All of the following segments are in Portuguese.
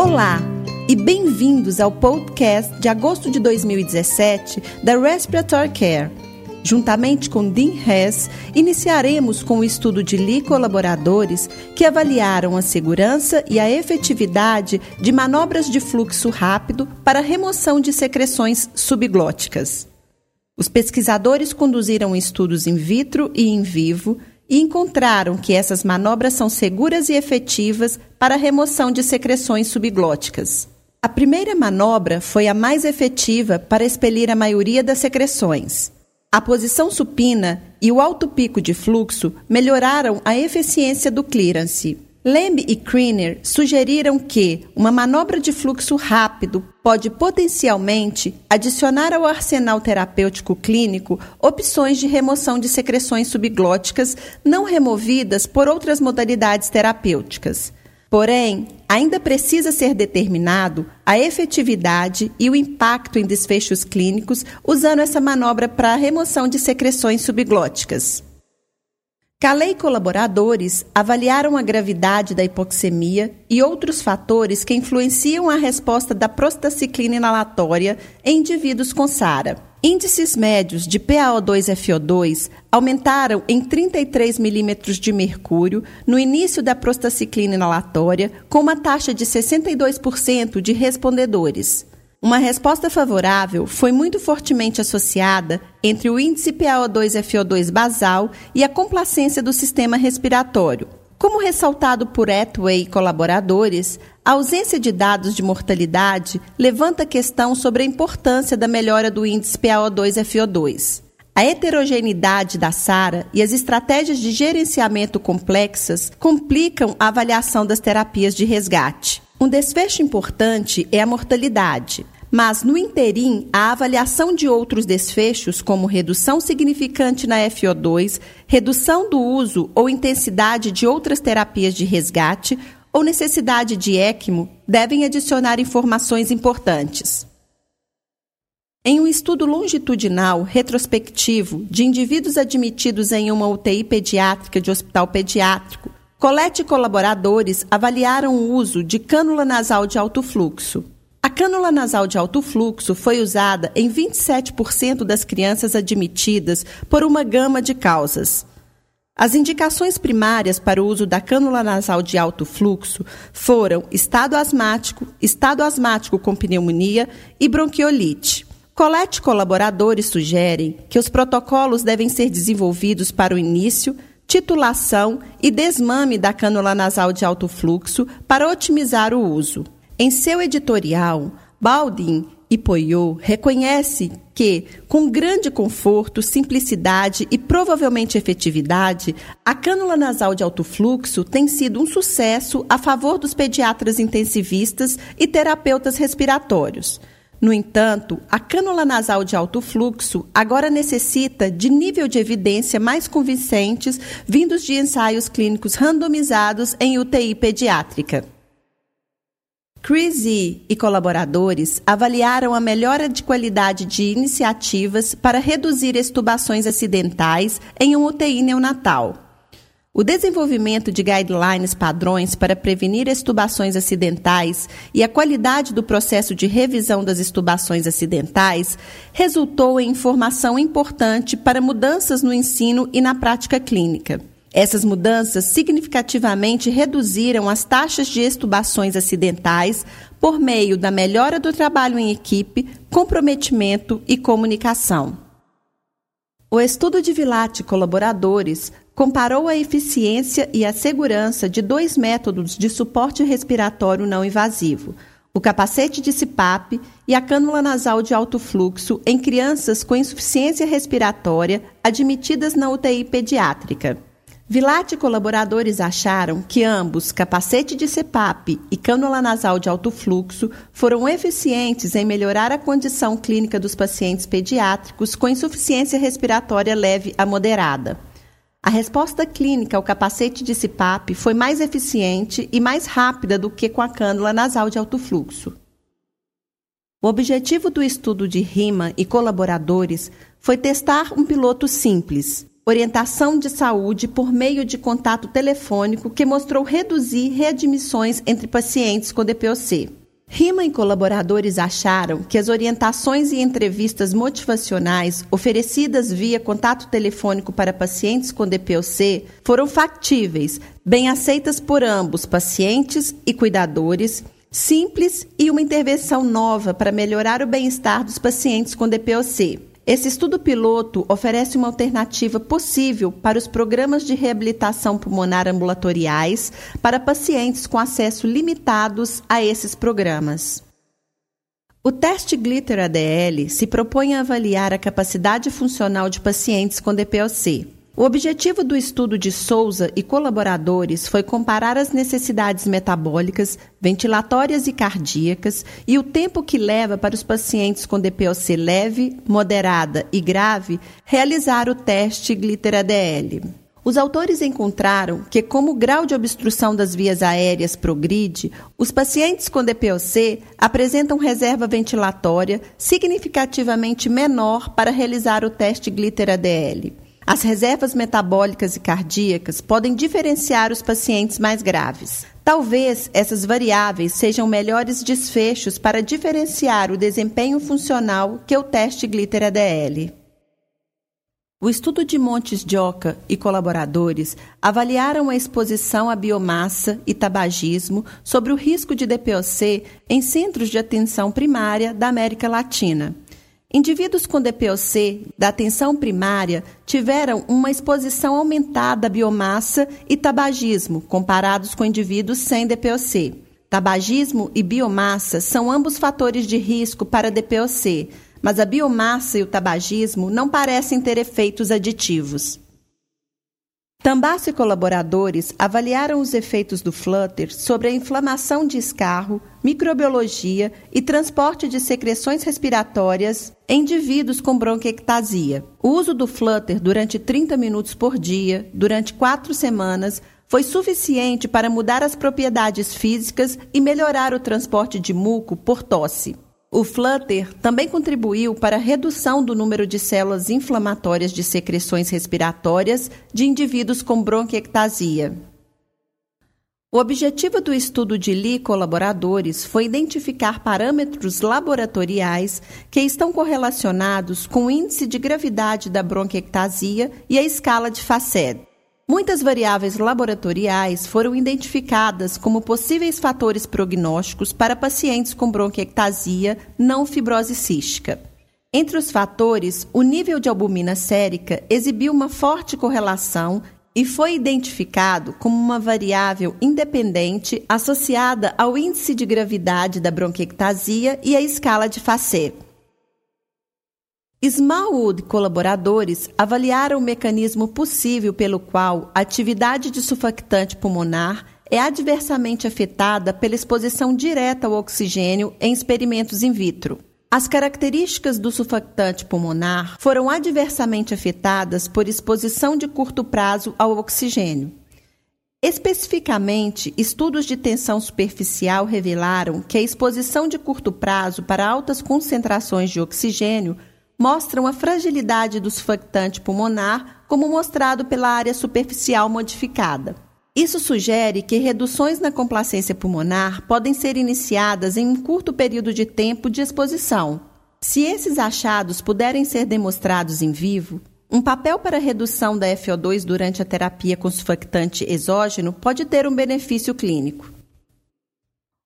Olá e bem-vindos ao podcast de agosto de 2017 da Respiratory Care. Juntamente com Dean Hess, iniciaremos com o estudo de Lee colaboradores que avaliaram a segurança e a efetividade de manobras de fluxo rápido para remoção de secreções subglóticas. Os pesquisadores conduziram estudos in vitro e in vivo e encontraram que essas manobras são seguras e efetivas para a remoção de secreções subglóticas. A primeira manobra foi a mais efetiva para expelir a maioria das secreções. A posição supina e o alto pico de fluxo melhoraram a eficiência do clearance. Lembe e Kriner sugeriram que uma manobra de fluxo rápido pode potencialmente adicionar ao arsenal terapêutico clínico opções de remoção de secreções subglóticas não removidas por outras modalidades terapêuticas. Porém, ainda precisa ser determinado a efetividade e o impacto em desfechos clínicos usando essa manobra para a remoção de secreções subglóticas. Calei e colaboradores avaliaram a gravidade da hipoxemia e outros fatores que influenciam a resposta da prostaciclina inalatória em indivíduos com SARA. Índices médios de PaO2-FO2 aumentaram em 33 milímetros de mercúrio no início da prostaciclina inalatória, com uma taxa de 62% de respondedores. Uma resposta favorável foi muito fortemente associada entre o índice PaO2-FO2 basal e a complacência do sistema respiratório. Como ressaltado por Etway e colaboradores, a ausência de dados de mortalidade levanta questão sobre a importância da melhora do índice PaO2-FO2. A heterogeneidade da SARA e as estratégias de gerenciamento complexas complicam a avaliação das terapias de resgate. Um desfecho importante é a mortalidade, mas no interim, a avaliação de outros desfechos, como redução significante na FO2, redução do uso ou intensidade de outras terapias de resgate ou necessidade de ECMO, devem adicionar informações importantes. Em um estudo longitudinal retrospectivo de indivíduos admitidos em uma UTI pediátrica de hospital pediátrico, Colette e colaboradores avaliaram o uso de cânula nasal de alto fluxo. A cânula nasal de alto fluxo foi usada em 27% das crianças admitidas por uma gama de causas. As indicações primárias para o uso da cânula nasal de alto fluxo foram estado asmático, estado asmático com pneumonia e bronquiolite. Colette e colaboradores sugerem que os protocolos devem ser desenvolvidos para o início, titulação e desmame da cânula nasal de alto fluxo para otimizar o uso. Em seu editorial, Baldin e Poyot reconhece que, com grande conforto, simplicidade e provavelmente efetividade, a cânula nasal de alto fluxo tem sido um sucesso a favor dos pediatras intensivistas e terapeutas respiratórios. No entanto, a cânula nasal de alto fluxo agora necessita de nível de evidência mais convincentes vindos de ensaios clínicos randomizados em UTI pediátrica. Chris E. e colaboradores avaliaram a melhora de qualidade de iniciativas para reduzir extubações acidentais em um UTI neonatal. O desenvolvimento de guidelines padrões para prevenir estubações acidentais e a qualidade do processo de revisão das estubações acidentais resultou em informação importante para mudanças no ensino e na prática clínica. Essas mudanças significativamente reduziram as taxas de estubações acidentais por meio da melhora do trabalho em equipe, comprometimento e comunicação. O estudo de Vilate colaboradores comparou a eficiência e a segurança de dois métodos de suporte respiratório não invasivo, o capacete de CPAP e a cânula nasal de alto fluxo em crianças com insuficiência respiratória admitidas na UTI pediátrica. Vilate e colaboradores acharam que ambos, capacete de CPAP e cânula nasal de alto fluxo, foram eficientes em melhorar a condição clínica dos pacientes pediátricos com insuficiência respiratória leve a moderada. A resposta clínica ao capacete de CPAP foi mais eficiente e mais rápida do que com a cânula nasal de alto fluxo. O objetivo do estudo de RIMA e colaboradores foi testar um piloto simples, orientação de saúde por meio de contato telefônico que mostrou reduzir readmissões entre pacientes com DPOC. Rima e colaboradores acharam que as orientações e entrevistas motivacionais oferecidas via contato telefônico para pacientes com DPOC foram factíveis, bem aceitas por ambos, pacientes e cuidadores, simples e uma intervenção nova para melhorar o bem-estar dos pacientes com DPOC. Esse estudo piloto oferece uma alternativa possível para os programas de reabilitação pulmonar ambulatoriais para pacientes com acesso limitados a esses programas. O teste Glitter ADL se propõe a avaliar a capacidade funcional de pacientes com DPOC. O objetivo do estudo de Souza e colaboradores foi comparar as necessidades metabólicas, ventilatórias e cardíacas e o tempo que leva para os pacientes com DPOC leve, moderada e grave realizar o teste Glitter-ADL. Os autores encontraram que, como o grau de obstrução das vias aéreas progride, os pacientes com DPOC apresentam reserva ventilatória significativamente menor para realizar o teste Glitter-ADL. As reservas metabólicas e cardíacas podem diferenciar os pacientes mais graves. Talvez essas variáveis sejam melhores desfechos para diferenciar o desempenho funcional que o teste Glitter ADL. O estudo de Montes de Oca e colaboradores avaliaram a exposição à biomassa e tabagismo sobre o risco de DPOC em centros de atenção primária da América Latina. Indivíduos com DPOC da atenção primária tiveram uma exposição aumentada à biomassa e tabagismo, comparados com indivíduos sem DPOC. Tabagismo e biomassa são ambos fatores de risco para DPOC, mas a biomassa e o tabagismo não parecem ter efeitos aditivos. Tambaço e colaboradores avaliaram os efeitos do Flutter sobre a inflamação de escarro, microbiologia e transporte de secreções respiratórias em indivíduos com bronquiectasia. O uso do Flutter durante 30 minutos por dia, durante quatro semanas, foi suficiente para mudar as propriedades físicas e melhorar o transporte de muco por tosse. O Flutter também contribuiu para a redução do número de células inflamatórias de secreções respiratórias de indivíduos com bronquiectasia. O objetivo do estudo de Lee e colaboradores foi identificar parâmetros laboratoriais que estão correlacionados com o índice de gravidade da bronquiectasia e a escala de Facet. Muitas variáveis laboratoriais foram identificadas como possíveis fatores prognósticos para pacientes com bronquiectasia não fibrose cística. Entre os fatores, o nível de albumina sérica exibiu uma forte correlação e foi identificado como uma variável independente associada ao índice de gravidade da bronquiectasia e à escala de Facet. Smallwood colaboradores avaliaram o mecanismo possível pelo qual a atividade de surfactante pulmonar é adversamente afetada pela exposição direta ao oxigênio em experimentos in vitro. As características do surfactante pulmonar foram adversamente afetadas por exposição de curto prazo ao oxigênio. Especificamente, estudos de tensão superficial revelaram que a exposição de curto prazo para altas concentrações de oxigênio mostram a fragilidade do surfactante pulmonar, como mostrado pela área superficial modificada. Isso sugere que reduções na complacência pulmonar podem ser iniciadas em um curto período de tempo de exposição. Se esses achados puderem ser demonstrados em vivo, um papel para redução da FO2 durante a terapia com surfactante exógeno pode ter um benefício clínico.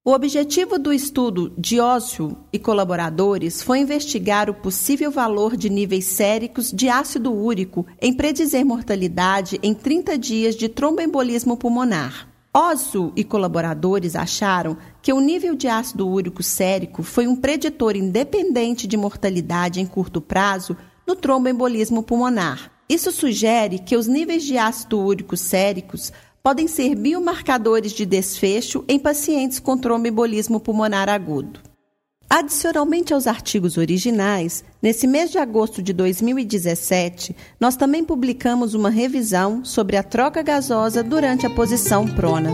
O objetivo do estudo de Ócio e colaboradores foi investigar o possível valor de níveis séricos de ácido úrico em predizer mortalidade em 30 dias de tromboembolismo pulmonar. Ócio e colaboradores acharam que o nível de ácido úrico sérico foi um preditor independente de mortalidade em curto prazo no tromboembolismo pulmonar. Isso sugere que os níveis de ácido úrico séricos podem ser biomarcadores de desfecho em pacientes com tromboembolismo pulmonar agudo. Adicionalmente aos artigos originais, nesse mês de agosto de 2017, nós também publicamos uma revisão sobre a troca gasosa durante a posição prona.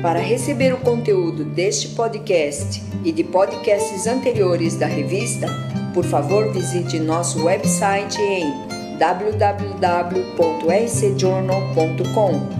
Para receber o conteúdo deste podcast e de podcasts anteriores da revista, por favor visite nosso website em www.rcjournal.com.